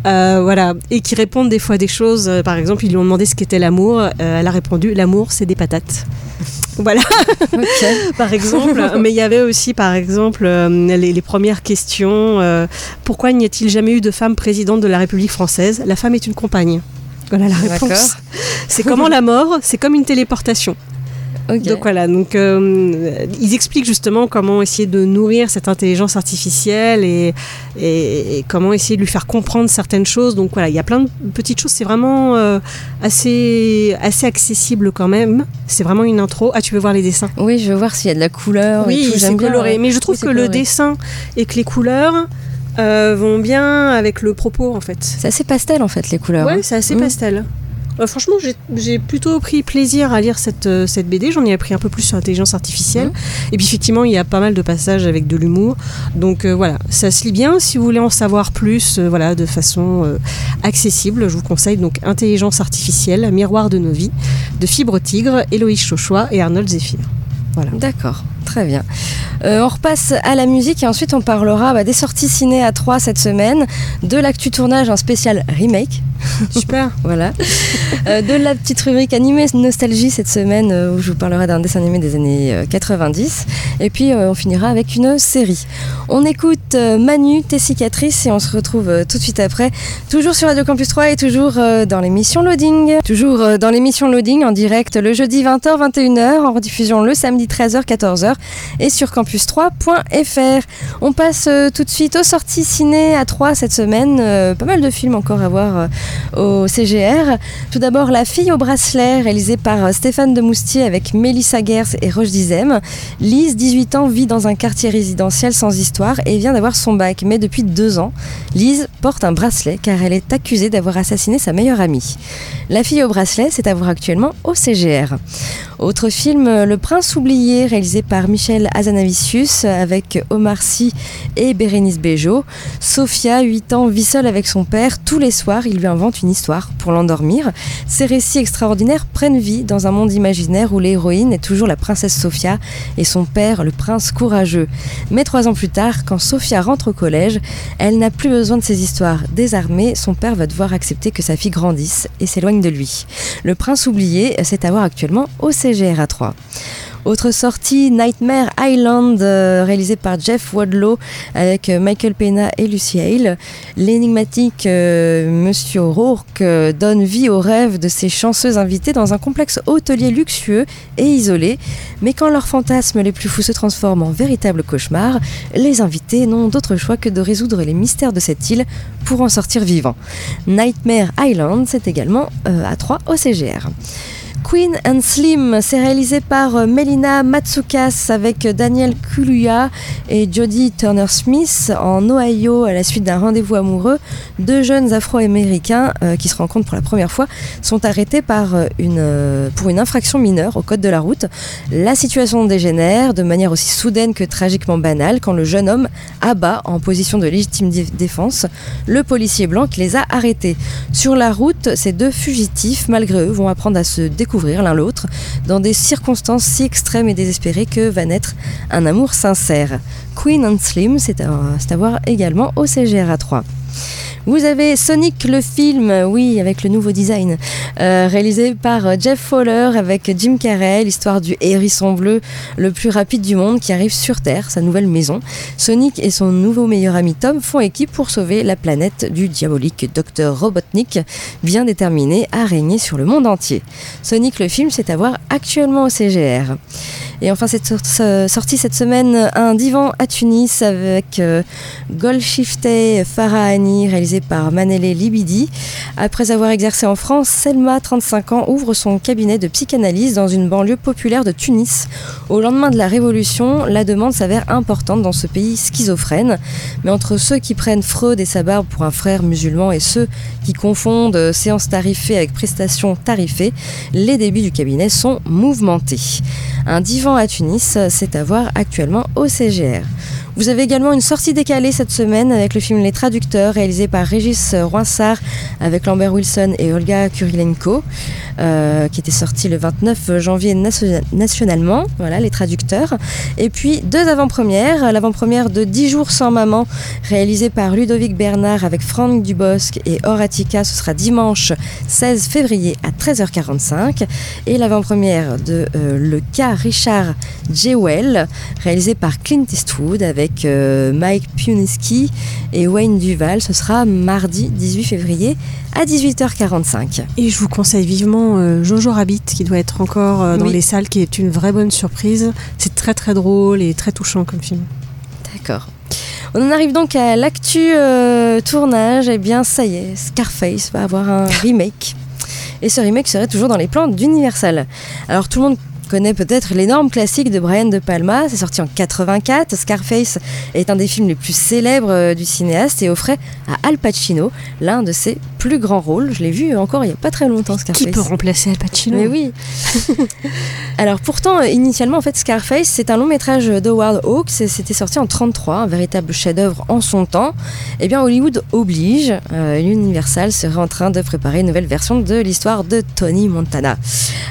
Euh, voilà, et qui répondent des fois des choses. euh, par exemple, ils lui ont demandé ce qu'était l'amour. euh, elle a répondu l'amour, c'est des patates. Voilà, par exemple. Mais il y avait aussi, par exemple, euh, les, les premières questions. pourquoi n'y a-t-il jamais eu de femme présidente de la République française? La femme est une compagne. Voilà la réponse. C'est comment la mort C'est comme une téléportation. Donc voilà, donc euh, ils expliquent justement comment essayer de nourrir cette intelligence artificielle et, et- et comment essayer de lui faire comprendre certaines choses. Donc voilà, il y a plein de petites choses. C'est vraiment euh, assez assez accessible quand même. C'est vraiment une intro. Ah, tu veux voir les dessins? Oui, je veux voir s'il y a de la couleur. Oui, c'est j'aime bien, coloré. Mais je trouve Oui, que le dessin et que les couleurs euh, vont bien avec le propos en fait. C'est assez pastel en fait, les couleurs. Ouais, hein. c'est assez Mm. pastel. Euh, franchement, j'ai- plutôt pris plaisir à lire cette, euh, cette BD. J'en ai appris un peu plus sur l'intelligence artificielle. Et puis, effectivement, il y a pas mal de passages avec de l'humour. Donc, euh, voilà, ça se lit bien. Si vous voulez en savoir plus, euh, voilà, de façon accessible, je vous conseille donc Intelligence artificielle, Miroir de nos vies, de Fibre Tigre, Héloïse Chauchois et Arnold Zéphyr. Voilà. D'accord, très bien. Euh, on repasse à la musique et ensuite on parlera bah, des sorties ciné à 3 cette semaine, de l'actu tournage, un spécial remake. Super. Voilà. Euh, de la petite rubrique animée nostalgie cette semaine euh, où je vous parlerai d'un dessin animé des années euh, 90. Et puis on finira avec une série. On écoute Manu, tes cicatrices et on se retrouve tout de suite après. Toujours sur Radio Campus 3 et toujours dans l'émission Loading. Toujours dans l'émission Loading en direct le jeudi 20h 21h en rediffusion le samedi 13h 14h et sur campus3.fr. On passe euh, tout de suite aux sorties ciné à 3 cette semaine. Euh, pas mal de films encore à voir euh, au CGR. Tout d'abord La fille au bracelet, réalisée par Stéphane de Moustier avec Mélissa Gers et Roche Dizem. Lise, 18 ans, vit dans un quartier résidentiel sans histoire et vient d'avoir son bac. Mais depuis deux ans, Lise porte un bracelet car elle est accusée d'avoir assassiné sa meilleure amie. La fille au bracelet, c'est à voir actuellement au CGR. Autre film, Le Prince oublié, réalisé par Michel Azanavicius avec Omar Sy et Bérénice Bejo. Sophia, 8 ans, vit seule avec son père. Tous les soirs, il lui invente une histoire pour l'endormir. Ces récits extraordinaires prennent vie dans un monde imaginaire où l'héroïne est toujours la princesse Sophia et son père, le prince courageux. Mais trois ans plus tard, quand Sophia rentre au collège, elle n'a plus besoin de ces histoires. Désarmée, son père va devoir accepter que sa fille grandisse et s'éloigne de lui. Le prince oublié, c'est à voir actuellement au CGR à 3. Autre sortie, Nightmare Island, euh, réalisé par Jeff Wadlow avec euh, Michael Pena et Lucy Hale. L'énigmatique euh, Monsieur Rourke donne vie aux rêves de ses chanceux invités dans un complexe hôtelier luxueux et isolé. Mais quand leurs fantasmes les plus fous se transforment en véritables cauchemars, les invités n'ont d'autre choix que de résoudre les mystères de cette île pour en sortir vivants. Nightmare Island, c'est également à 3 au CGR. Queen and Slim, c'est réalisé par euh, Melina Matsukas avec euh, Daniel Kuluya et Jodie Turner-Smith en Ohio à la suite d'un rendez-vous amoureux. Deux jeunes afro-américains euh, qui se rencontrent pour la première fois sont arrêtés par une, pour une infraction mineure au code de la route. La situation dégénère de manière aussi soudaine que tragiquement banale quand le jeune homme abat en position de légitime dé- défense le policier blanc qui les a arrêtés. Sur la route, ces deux fugitifs, malgré eux, vont apprendre à se découvrir l'un l'autre dans des circonstances si extrêmes et désespérées que va naître un amour sincère. Queen and Slim, c'est à, à voir également au CGR 3. Vous avez Sonic le film, oui, avec le nouveau design, euh, réalisé par euh, Jeff Fowler avec Jim Carrey, l'histoire du hérisson bleu le plus rapide du monde qui arrive sur Terre, sa nouvelle maison. Sonic et son nouveau meilleur ami Tom font équipe pour sauver la planète du diabolique Dr Robotnik, bien déterminé à régner sur le monde entier. Sonic le film, c'est à voir actuellement au CGR. Et enfin, cette sor- ce- sortie cette semaine, un divan à Tunis avec euh, Golshifteh Farahani, réalisé par Manele Libidi. Après avoir exercé en France, Selma, 35 ans, ouvre son cabinet de psychanalyse dans une banlieue populaire de Tunis. Au lendemain de la Révolution, la demande s'avère importante dans ce pays schizophrène. Mais entre ceux qui prennent Freud et sa barbe pour un frère musulman et ceux qui confondent euh, séances tarifées avec prestations tarifées, les débuts du cabinet sont mouvementés. Un divan à Tunis, c'est à voir actuellement au CGR. Vous avez également une sortie décalée cette semaine avec le film Les Traducteurs, réalisé par Régis Roinsard avec Lambert Wilson et Olga Kurilenko, euh, qui était sorti le 29 janvier nationalement. Voilà, Les Traducteurs. Et puis deux avant-premières. L'avant-première de 10 jours sans maman, réalisée par Ludovic Bernard avec Franck Dubosc et Horatica. Ce sera dimanche 16 février à 13h45. Et l'avant-première de euh, Le cas Richard Jewell, réalisé par Clint Eastwood avec euh, Mike Puniski et Wayne Duval. Ce sera mardi 18 février à 18h45. Et je vous conseille vivement euh, Jojo Rabbit qui doit être encore dans les salles, qui est une vraie bonne surprise. C'est très très drôle et très touchant comme film. D'accord. On en arrive donc à l'actu tournage. Et eh bien, ça y est, Scarface va avoir un remake. Et ce remake serait toujours dans les plans d'Universal. Alors tout le monde connaît peut-être l'énorme classique de Brian De Palma. C'est sorti en 84. Scarface est un des films les plus célèbres euh, du cinéaste et offrait à Al Pacino l'un de ses plus grands rôles. Je l'ai vu encore il n'y a pas très longtemps, Scarface. Qui peut remplacer Al Pacino? Mais oui. Alors pourtant, initialement, en fait, Scarface, c'est un long métrage d'Howard Hawks. C'était sorti en 33, un véritable chef-d'œuvre en son temps. Eh bien, Hollywood oblige. Euh, Universal serait en train de préparer une nouvelle version de l'histoire de Tony Montana.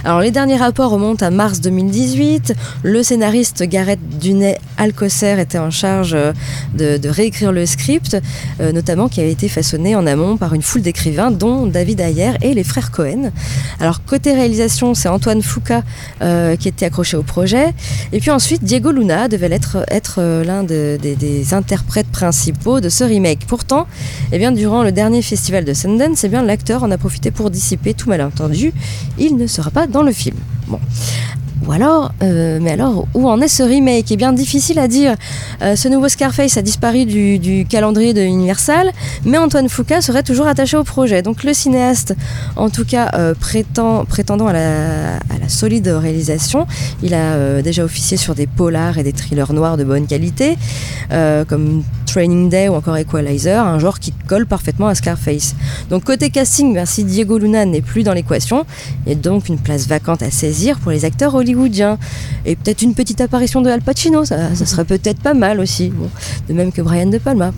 Alors les derniers rapports remontent à mars 2018. Le scénariste Gareth Dunet Alcocer était en charge euh, de, réécrire le script, euh, notamment qui avait été façonné en amont par une foule d'écrivains, dont David Ayer et les frères Cohen. Alors côté réalisation, c'est Antoine Foucault euh, qui était accroché au projet. Et puis ensuite, Diego Luna devait être, être l'un des interprètes principaux de ce remake. Pourtant, eh bien, durant le dernier festival de Sundance, eh bien, l'acteur en a profité pour dissiper tout malentendu. Il ne sera pas dans le film. Bon. Ou alors, euh, mais alors, où en est ce remake? Est bien difficile à dire. Euh, ce nouveau Scarface a disparu du, calendrier de Universal, mais Antoine Foucault serait toujours attaché au projet. Donc le cinéaste, en tout cas, euh, prétend, prétendant à la, solide réalisation, il a déjà officié sur des polars et des thrillers noirs de bonne qualité, comme Training Day ou encore Equalizer, un genre qui colle parfaitement à Scarface. Donc côté casting, ben, si Diego Luna n'est plus dans l'équation, il y a donc une place vacante à saisir pour les acteurs hollywoodiens. Et peut-être une petite apparition de Al Pacino, ça, serait peut-être pas mal aussi. de même que Brian De Palma,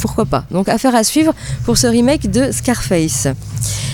pourquoi pas. Donc affaire à suivre pour ce remake de Scarface.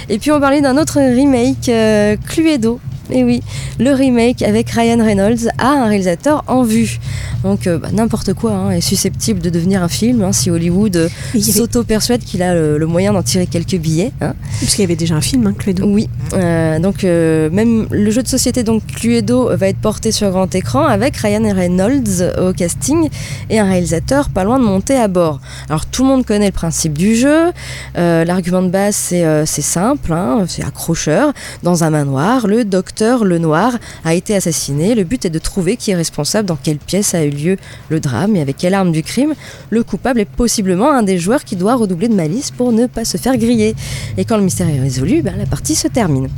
Et puis on parlait d'un autre remake, euh, Cluedo, et oui, le remake avec Ryan Reynolds a un réalisateur en vue. Donc euh, bah, n'importe quoi hein, est susceptible de devenir un film hein, si Hollywood euh, s'auto-persuade qu'il a le, moyen d'en tirer quelques billets. Hein. Parce qu'il y avait déjà un film, Cluedo. Oui, euh, donc même le jeu de société donc Cluedo va être porté sur grand écran avec Ryan Reynolds au casting et un réalisateur pas loin de monter à bord. Alors tout le monde connaît le principe du jeu. L'argument de base c'est simple, c'est accrocheur. Dans un manoir, le docteur le Noir, a été assassiné. Le but est de trouver qui est responsable, dans quelle pièce a eu lieu le drame et avec quelle arme du crime. Le coupable est possiblement un des joueurs qui doit redoubler de malice pour ne pas se faire griller. Et quand le mystère est résolu, ben, la partie se termine.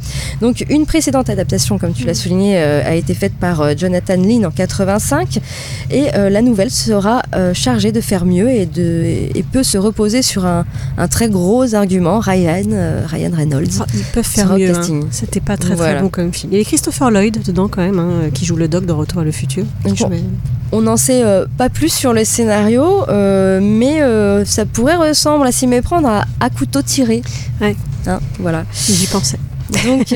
Donc une précédente adaptation, comme tu l'as souligné, euh, a été faite par euh, Jonathan Lynn en 85 et euh, la nouvelle sera chargée de faire mieux et, de, et peut se reposer sur un, très gros argument, Ryan, Ryan Reynolds. Ah, ils peuvent faire mieux. Hein. C'était pas très très bon comme film. Il y avait Christopher Lloyd dedans quand même, hein, qui joue le doc de Retour à le futur. On n'en sait euh, pas plus sur le scénario, euh, mais euh, ça pourrait ressembler à s'y méprendre à, à couteau tiré. Ouais. Hein, voilà. J'y pensais. Donc,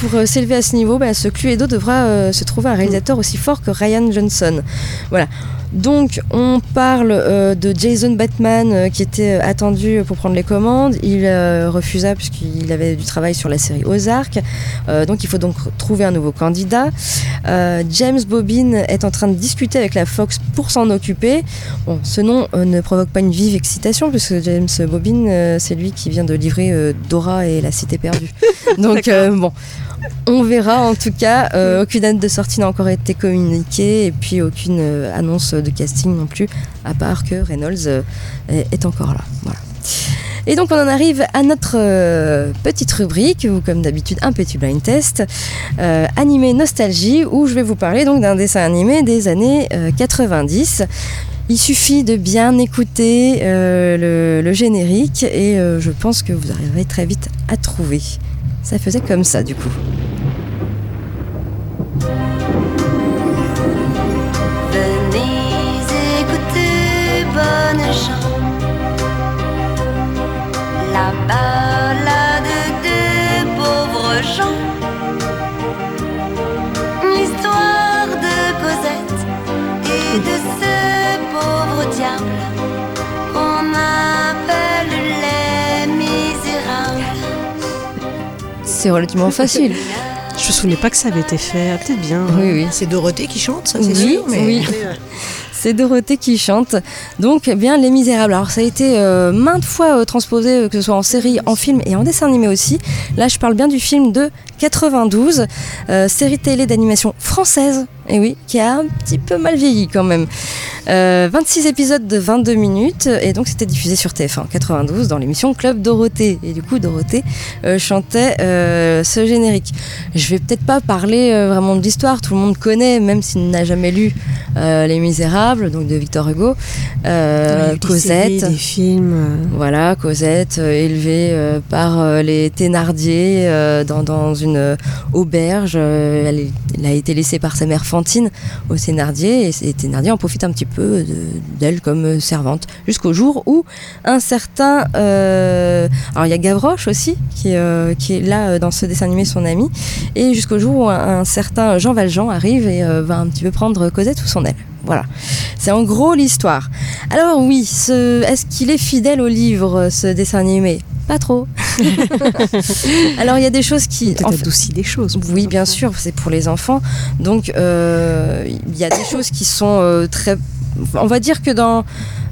pour s'élever à ce niveau, bah, ce Cluedo devra se trouver un réalisateur aussi fort que Ryan Johnson. Voilà. Donc on parle euh, de Jason Batman euh, qui était euh, attendu pour prendre les commandes. Il refusa puisqu'il avait du travail sur la série Ozark. donc il faut donc trouver un nouveau candidat. James Bobin est en train de discuter avec la Fox pour s'en occuper. Bon, ce nom ne provoque pas une vive excitation puisque James Bobin c'est lui qui vient de livrer Dora et la Cité perdue. Donc bon, on verra en tout cas. Euh, aucune date de sortie n'a encore été communiquée et puis aucune euh, annonce de casting non plus, à part que Reynolds euh, est encore là. Voilà. Et donc on en arrive à notre petite rubrique, ou comme d'habitude un petit blind test, animé nostalgie, où je vais vous parler donc d'un dessin animé des années 90. Il suffit de bien écouter le, générique et je pense que vous arriverez très vite à trouver. Ça faisait comme ça du coup. Venez écouter bonne chant. C'est relativement facile. Je me souvenais pas que ça avait été fait. Ah, Peut-être bien. Oui, oui. C'est Dorothée qui chante, ça c'est Oui, sûr. Mais... oui. C'est Dorothée qui chante. Donc, eh bien, Les Misérables. Alors, ça a été euh, maintes fois euh, transposé, euh, que ce soit en série, en film et en dessin animé aussi. Là, je parle bien du film de 92, euh, série télé d'animation française, et oui, qui a un petit peu mal vieilli quand même. Euh, 26 épisodes de 22 minutes, et donc c'était diffusé sur TF1 en 92 dans l'émission Club Dorothée. Et du coup, Dorothée euh, chantait euh, ce générique. Je vais peut-être pas parler euh, vraiment de l'histoire, tout le monde connaît, même s'il n'a jamais lu euh, Les Misérables, donc de Victor Hugo. Euh, des Cosette. séries, des films. euh, Voilà, Cosette, euh, élevée euh, par euh, les Thénardier euh, dans, dans une euh, auberge. Euh, elle a été laissée par sa mère Aux Thénardier et, Thénardier en profite un petit peu de- d'elle comme euh, servante. Jusqu'au jour où un certain... euh, alors il y a Gavroche aussi qui, euh, est là dans ce dessin animé, son ami. Et jusqu'au jour où un, certain Jean Valjean arrive et va un petit peu prendre Cosette sous son aile. Voilà. C'est en gros l'histoire. Alors oui, ce- est-ce qu'il est fidèle au livre, ce dessin animé? Pas trop. Alors il y a des choses qui... Peut-être en fait- adouci des choses. oui, bien sûr, c'est pour les enfants. Donc, euh, il y a des choses qui sont euh, très. On va dire que dans.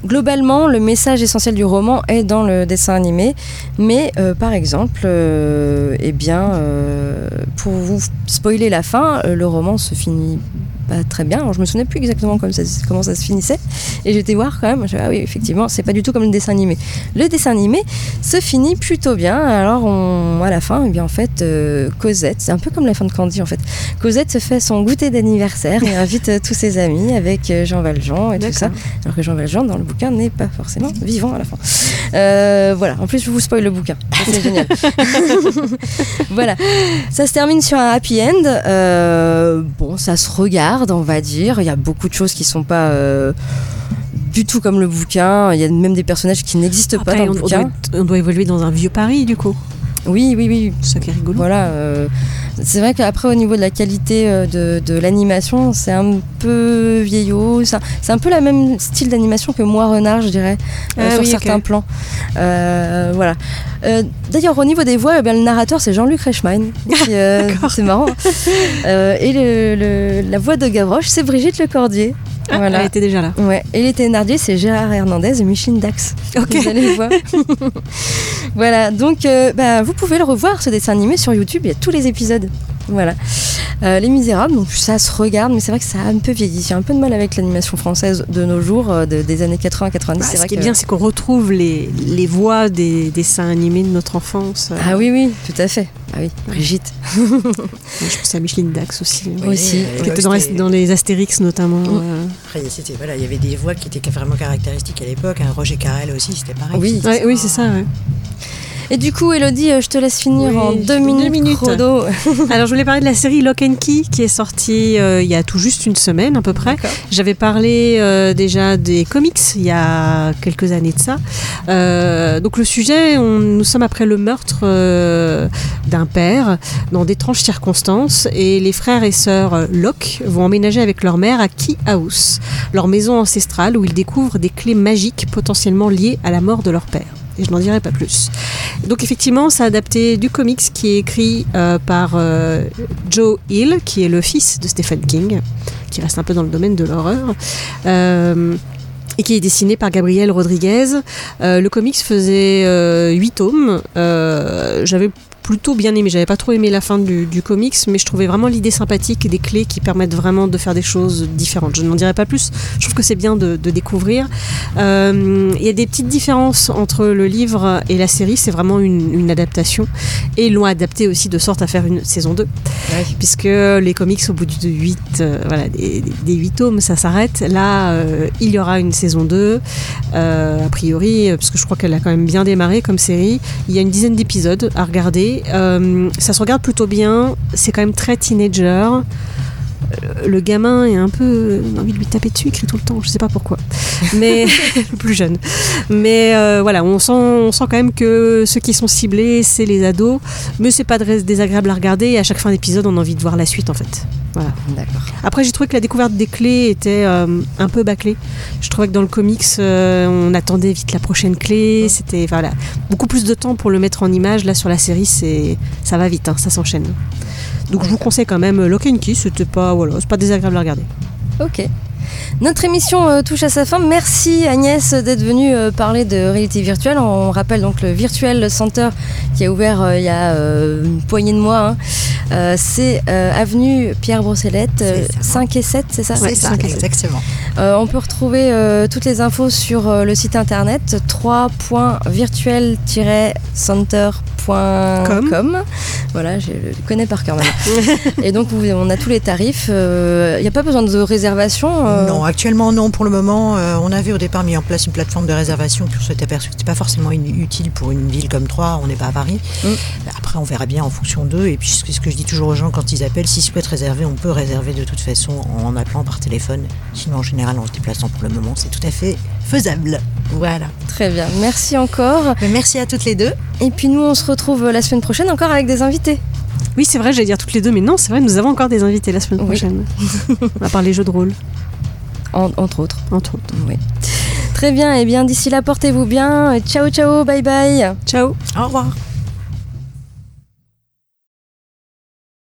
Globalement, le message essentiel du roman est dans le dessin animé, mais euh, par exemple, euh, eh bien, euh, pour vous spoiler la fin, le roman se finit pas très bien. Alors, je me souvenais plus exactement comme ça- comment ça se finissait, et j'étais voir quand même. Je, ah oui, effectivement, c'est pas du tout comme le dessin animé. Le dessin animé se finit plutôt bien. Alors, on, à la fin, eh bien, en fait, Cosette, c'est un peu comme la fin de Candy en fait. Cosette se fait son goûter d'anniversaire et invite tous ses amis avec Jean Valjean et tout ça. Alors que Jean Valjean, dans le bouquin, n'est pas forcément vivant à la fin. Euh, voilà, en plus, je vous spoil le bouquin. C'est génial. voilà, ça se termine sur un happy end. Euh, bon, ça se regarde, on va dire. Il y a beaucoup de choses qui sont pas. euh, du tout comme le bouquin, il y a même des personnages qui n'existent pas dans on, le bouquin. doit, on doit évoluer dans un vieux Paris, du coup. Oui, oui, oui. C'est ça qui est rigolo. Voilà. euh, c'est vrai qu'après, au niveau de la qualité euh, de, de l'animation, c'est un peu vieillot. C'est un, c'est un peu le même style d'animation que Moi Renard, je dirais, euh, Ah sur oui, certains plans. Euh, voilà. D'ailleurs, au niveau des voix, eh bien, le narrateur, c'est Jean-Luc Reichmann. c'est marrant. Euh, et le- le- la voix de Gavroche, c'est Brigitte Lecordier. Ah, voilà. Elle était déjà là. Ouais. Et les Thénardier, c'est Gérard Hernandez et Micheline Dax. Ok. Vous allez voir. voilà, donc euh, bah, vous pouvez le revoir ce dessin animé sur YouTube, il y a tous les épisodes. Voilà. Euh, les Misérables, donc ça se regarde, mais c'est vrai que ça a un peu vieilli. J'ai un peu de mal avec l'animation française de nos jours, euh, de- des années 80-90. Bah, c'est ce vrai qui est bien, c'est qu'on retrouve les, les voix des dessins animés de notre enfance. Ah oui, oui, tout à fait. Ah oui, Brigitte. Je pense à Micheline Dax aussi. Oui, Aussi. euh, Qui ouais, était dans les, c'était- dans les Astérix notamment. euh. Après, c'était- voilà, il y avait des voix qui étaient vraiment caractéristiques à l'époque. hein. Roger Carrel aussi, c'était pareil. Oui. Ouais, oui, c'est ça. ouais. Et du coup, Elodie, euh, je te laisse finir Oui, en deux deux minutes, chrono. Alors, je voulais parler de la série Lock and Key qui est sortie euh, il y a tout juste une semaine à peu près. J'avais parlé euh, déjà des comics il y a quelques années de ça. Euh, donc le sujet, on- nous sommes après le meurtre d'un père dans d'étranges circonstances et les frères et sœurs Locke vont emménager avec leur mère à Key House, leur maison ancestrale où ils découvrent des clés magiques potentiellement liées à la mort de leur père. Et je n'en dirai pas plus. Donc effectivement, c'est adapté du comics qui est écrit euh, par euh, Joe Hill, qui est le fils de Stephen King, qui reste un peu dans le domaine de l'horreur. Euh, et qui est dessiné par Gabriel Rodriguez. Le comics faisait euh, 8 tomes. J'avais plutôt bien aimé. J'avais pas trop aimé la fin du, du comics, mais je trouvais vraiment l'idée sympathique et des clés qui permettent vraiment de faire des choses différentes. Je n'en dirai pas plus. Je trouve que c'est bien de, de découvrir. Euh, Il y a des petites différences entre le livre et la série. C'est vraiment une, une adaptation. Et ils l'ont adapté aussi de sorte à faire une saison 2. Puisque les comics, au bout de 8, voilà, des, des 8 tomes, ça s'arrête. Là, euh, il y aura une saison 2, euh, a priori, parce que je crois qu'elle a quand même bien démarré comme série. Il y a une dizaine d'épisodes à regarder. Euh, ça se regarde plutôt bien. C'est quand même très teenager. Euh, le gamin est un peu on a envie de lui taper dessus, il crie tout le temps, je sais pas pourquoi. Mais le plus jeune. Mais euh, voilà, on sent, on sent quand même que ceux qui sont ciblés, c'est les ados. Mais c'est pas désagréable à regarder. Et à chaque fin d'épisode, on a envie de voir la suite en fait. Voilà. D'accord. Après, j'ai trouvé que la découverte des clés était euh, un peu bâclée. Je trouvais que dans le comics, euh, on attendait vite la prochaine clé. C'était voilà, beaucoup plus de temps pour le mettre en image. Là, sur la série, c'est ça va vite, hein, ça s'enchaîne. Donc, je vous conseille quand même Lock and Key. C'était pas pas désagréable à regarder. Ok. Notre émission euh, touche à sa fin. Merci Agnès d'être venue euh, parler de réalité virtuelle. On rappelle donc le Virtual Center qui a ouvert euh, il y a une poignée de mois. hein. C'est avenue Pierre Brosselette, euh, C'est ça. 5 et 7, c'est ça? C'est ça, exactement. Euh, on peut retrouver toutes les infos sur le site internet 3.virtuel-center.com. Voilà, je le connais par cœur maintenant. Et donc, on a tous les tarifs. Il n'y a pas besoin de réservation euh, Non, actuellement non. Pour le moment, euh, on avait au départ mis en place une plateforme de réservation, puis on s'est aperçu que c'était pas forcément utile pour une ville comme Troyes. On n'est pas à Paris. Mm. Après, on verra bien en fonction d'eux. Et puis, ce que- ce que je dis toujours aux gens quand ils appellent, s'ils souhaitent réserver, on peut réserver de toute façon en appelant par téléphone. Sinon, en général, en se déplaçant pour le moment, c'est tout à fait faisable. Voilà. Très bien. Merci encore. Mais Merci à toutes les deux. Et puis, nous, on se retrouve la semaine prochaine encore avec des invités. Oui, c'est vrai, j'allais dire toutes les deux, mais non, c'est vrai, nous avons encore des invités la semaine Oui. prochaine. on va parler jeux de rôle, En- entre autres. entre autres. Oui. Très bien. Et bien, d'ici là, portez-vous bien. Ciao, ciao. Bye bye. Ciao Au revoir.